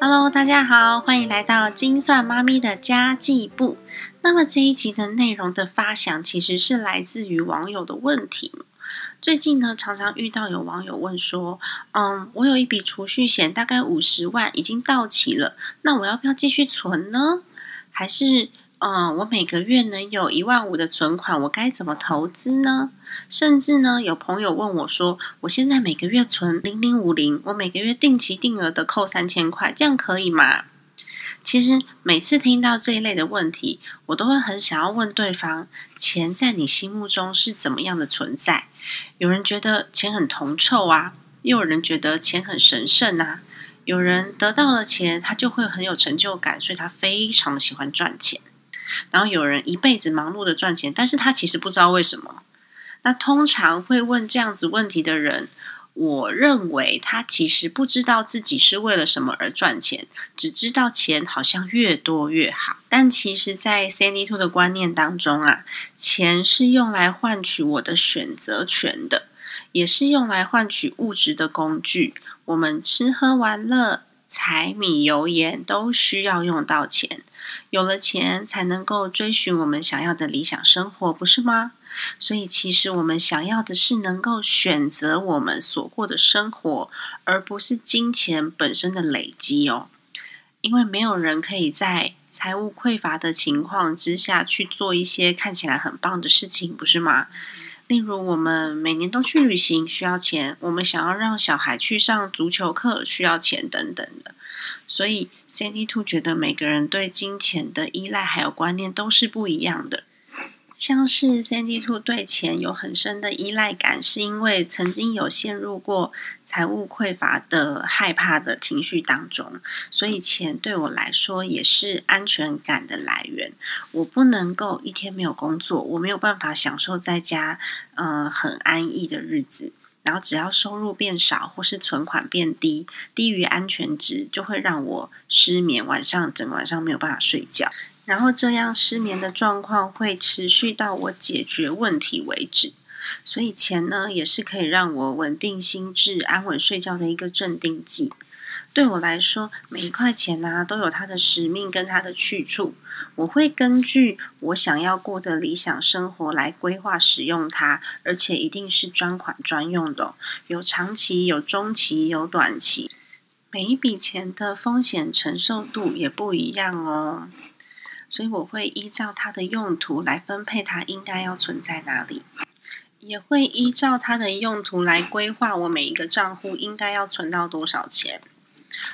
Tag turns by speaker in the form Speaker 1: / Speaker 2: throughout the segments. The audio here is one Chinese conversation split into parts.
Speaker 1: Hello，大家好，欢迎来到金算妈咪的家计部。那么这一集的内容的发想其实是来自于网友的问题。最近呢，常常遇到有网友问说：“嗯，我有一笔储蓄险，大概五十万已经到期了，那我要不要继续存呢？还是嗯，我每个月能有一万五的存款，我该怎么投资呢？甚至呢，有朋友问我说：我现在每个月存零零五零，我每个月定期定额的扣三千块，这样可以吗？”其实每次听到这一类的问题，我都会很想要问对方：钱在你心目中是怎么样的存在？有人觉得钱很铜臭啊，又有人觉得钱很神圣啊。有人得到了钱，他就会很有成就感，所以他非常的喜欢赚钱。然后有人一辈子忙碌的赚钱，但是他其实不知道为什么。那通常会问这样子问题的人。我认为他其实不知道自己是为了什么而赚钱，只知道钱好像越多越好。但其实，在 Sandy Two 的观念当中啊，钱是用来换取我的选择权的，也是用来换取物质的工具。我们吃喝玩乐、柴米油盐都需要用到钱，有了钱才能够追寻我们想要的理想生活，不是吗？所以，其实我们想要的是能够选择我们所过的生活，而不是金钱本身的累积哦。因为没有人可以在财务匮乏的情况之下去做一些看起来很棒的事情，不是吗？例如，我们每年都去旅行需要钱，我们想要让小孩去上足球课需要钱等等的。所以，Sandy Two 觉得每个人对金钱的依赖还有观念都是不一样的。像是 Sandy Two 对钱有很深的依赖感，是因为曾经有陷入过财务匮乏的害怕的情绪当中，所以钱对我来说也是安全感的来源。我不能够一天没有工作，我没有办法享受在家嗯很安逸的日子。然后只要收入变少或是存款变低，低于安全值，就会让我失眠，晚上整晚上没有办法睡觉。然后这样失眠的状况会持续到我解决问题为止，所以钱呢也是可以让我稳定心智、安稳睡觉的一个镇定剂。对我来说，每一块钱啊都有它的使命跟它的去处，我会根据我想要过的理想生活来规划使用它，而且一定是专款专用的，有长期、有中期、有短期，每一笔钱的风险承受度也不一样哦。所以我会依照它的用途来分配它应该要存在哪里，也会依照它的用途来规划我每一个账户应该要存到多少钱。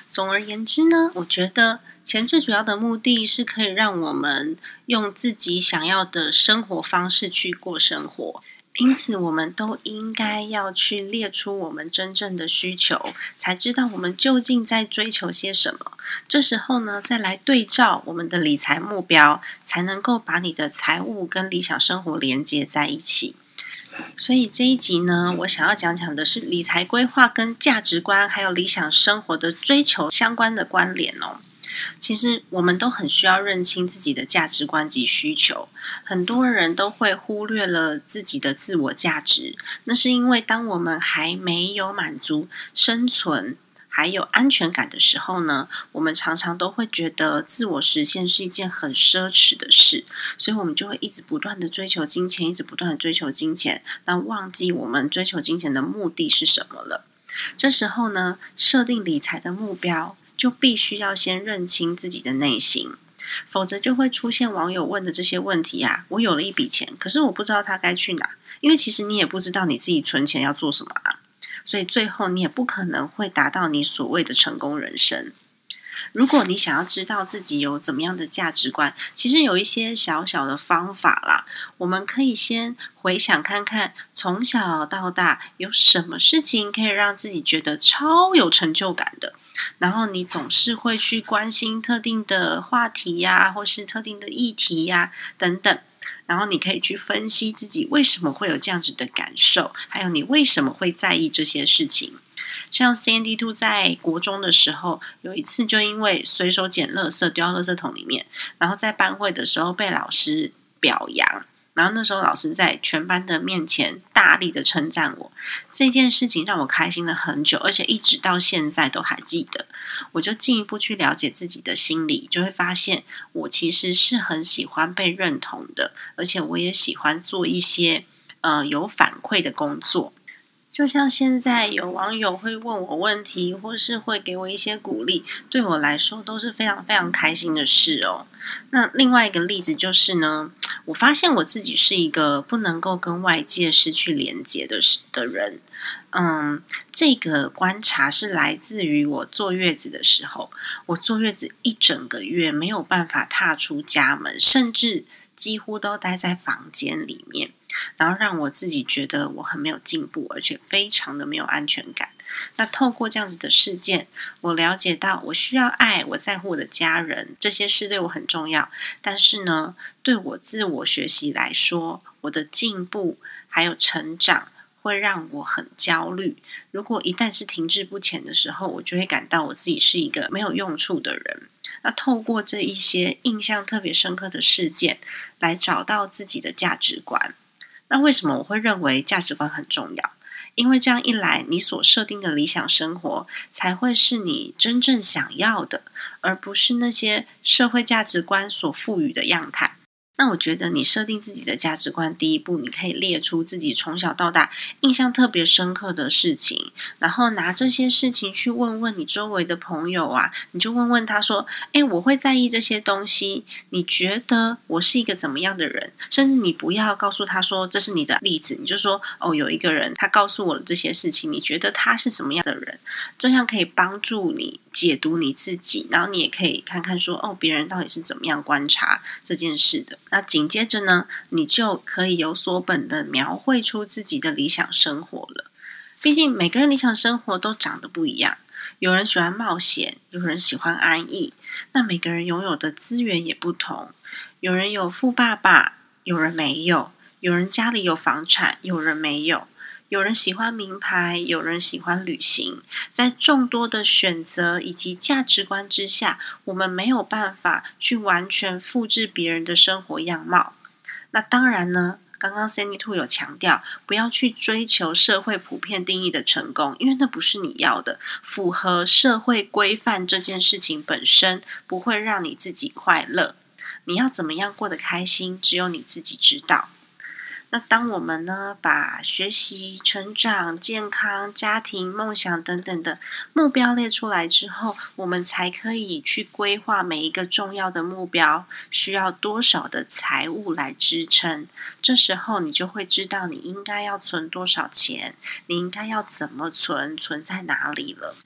Speaker 1: 总而言之呢，我觉得钱最主要的目的是可以让我们用自己想要的生活方式去过生活。因此，我们都应该要去列出我们真正的需求，才知道我们究竟在追求些什么。这时候呢，再来对照我们的理财目标，才能够把你的财务跟理想生活连接在一起。所以这一集呢，我想要讲讲的是理财规划跟价值观还有理想生活的追求相关的关联哦。其实我们都很需要认清自己的价值观及需求，很多人都会忽略了自己的自我价值。那是因为当我们还没有满足生存还有安全感的时候呢，我们常常都会觉得自我实现是一件很奢侈的事，所以我们就会一直不断的追求金钱，一直不断的追求金钱，但忘记我们追求金钱的目的是什么了。这时候呢，设定理财的目标。就必须要先认清自己的内心，否则就会出现网友问的这些问题啊。我有了一笔钱，可是我不知道它该去哪，因为其实你也不知道你自己存钱要做什么啊，所以最后你也不可能会达到你所谓的成功人生。如果你想要知道自己有怎么样的价值观，其实有一些小小的方法啦。我们可以先回想看看，从小到大有什么事情可以让自己觉得超有成就感的。然后你总是会去关心特定的话题呀，或是特定的议题呀等等。然后你可以去分析自己为什么会有这样子的感受，还有你为什么会在意这些事情。像 Sandy Two 在国中的时候，有一次就因为随手捡垃圾丢到垃圾桶里面，然后在班会的时候被老师表扬，然后那时候老师在全班的面前大力的称赞我，这件事情让我开心了很久，而且一直到现在都还记得。我就进一步去了解自己的心理，就会发现我其实是很喜欢被认同的，而且我也喜欢做一些呃有反馈的工作。就像现在有网友会问我问题，或是会给我一些鼓励，对我来说都是非常非常开心的事哦。那另外一个例子就是呢，我发现我自己是一个不能够跟外界失去连接的的人。嗯，这个观察是来自于我坐月子的时候，我坐月子一整个月没有办法踏出家门，甚至几乎都待在房间里面。然后让我自己觉得我很没有进步，而且非常的没有安全感。那透过这样子的事件，我了解到我需要爱，我在乎我的家人，这些事对我很重要。但是呢，对我自我学习来说，我的进步还有成长会让我很焦虑。如果一旦是停滞不前的时候，我就会感到我自己是一个没有用处的人。那透过这一些印象特别深刻的事件，来找到自己的价值观。那为什么我会认为价值观很重要？因为这样一来，你所设定的理想生活才会是你真正想要的，而不是那些社会价值观所赋予的样态。那我觉得你设定自己的价值观，第一步你可以列出自己从小到大印象特别深刻的事情，然后拿这些事情去问问你周围的朋友啊，你就问问他说：“诶，我会在意这些东西，你觉得我是一个怎么样的人？”甚至你不要告诉他说这是你的例子，你就说：“哦，有一个人他告诉我了这些事情，你觉得他是怎么样的人？”这样可以帮助你。解读你自己，然后你也可以看看说，哦，别人到底是怎么样观察这件事的。那紧接着呢，你就可以有所本的描绘出自己的理想生活了。毕竟每个人理想生活都长得不一样，有人喜欢冒险，有人喜欢安逸。那每个人拥有的资源也不同，有人有富爸爸，有人没有；有人家里有房产，有人没有。有人喜欢名牌，有人喜欢旅行，在众多的选择以及价值观之下，我们没有办法去完全复制别人的生活样貌。那当然呢，刚刚 Sandy Two 有强调，不要去追求社会普遍定义的成功，因为那不是你要的。符合社会规范这件事情本身不会让你自己快乐。你要怎么样过得开心，只有你自己知道。那当我们呢，把学习、成长、健康、家庭、梦想等等的目标列出来之后，我们才可以去规划每一个重要的目标需要多少的财务来支撑。这时候，你就会知道你应该要存多少钱，你应该要怎么存，存在哪里了。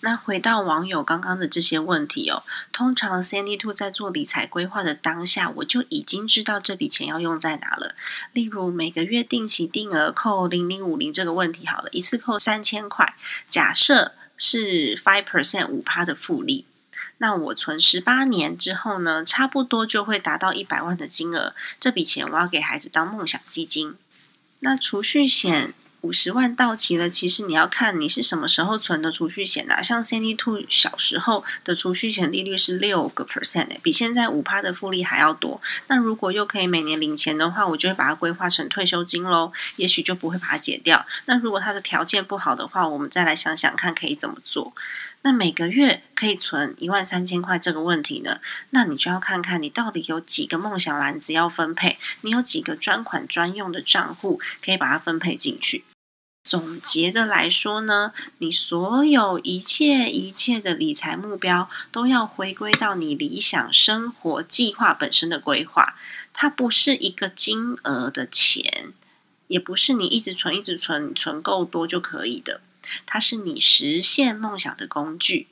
Speaker 1: 那回到网友刚刚的这些问题哦，通常 Sandy Two 在做理财规划的当下，我就已经知道这笔钱要用在哪了，例如。每个月定期定额扣零零五零这个问题好了，一次扣三千块，假设是 five percent 五趴的复利，那我存十八年之后呢，差不多就会达到一百万的金额。这笔钱我要给孩子当梦想基金。那储蓄险。五十万到期了，其实你要看你是什么时候存的储蓄险啊。像 Sandy Two 小时候的储蓄险利率是六个 percent 比现在五趴的复利还要多。那如果又可以每年领钱的话，我就会把它规划成退休金喽。也许就不会把它解掉。那如果它的条件不好的话，我们再来想想看可以怎么做。那每个月可以存一万三千块这个问题呢？那你就要看看你到底有几个梦想篮子要分配，你有几个专款专用的账户可以把它分配进去。总结的来说呢，你所有一切一切的理财目标都要回归到你理想生活计划本身的规划。它不是一个金额的钱，也不是你一直存一直存，存够多就可以的。它是你实现梦想的工具。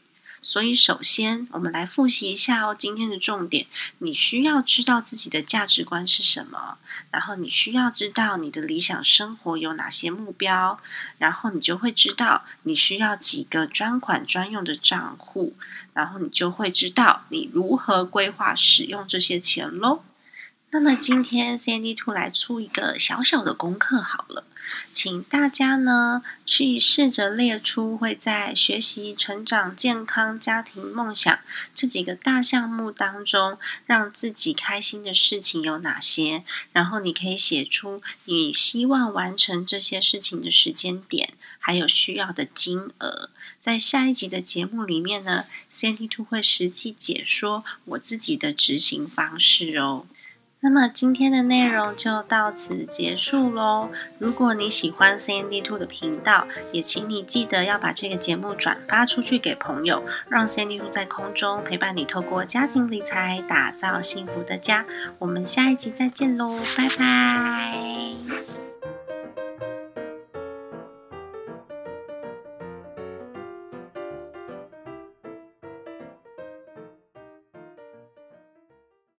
Speaker 1: 所以，首先我们来复习一下哦，今天的重点，你需要知道自己的价值观是什么，然后你需要知道你的理想生活有哪些目标，然后你就会知道你需要几个专款专用的账户，然后你就会知道你如何规划使用这些钱喽。那么今天 Sandy Two 来出一个小小的功课好了，请大家呢去试着列出会在学习、成长、健康、家庭、梦想这几个大项目当中，让自己开心的事情有哪些，然后你可以写出你希望完成这些事情的时间点，还有需要的金额。在下一集的节目里面呢，CND Two 会实际解说我自己的执行方式哦。那么今天的内容就到此结束喽。如果你喜欢 CND Two 的频道，也请你记得要把这个节目转发出去给朋友，让 CND Two 在空中陪伴你，透过家庭理财打造幸福的家。我们下一集再见喽，拜拜。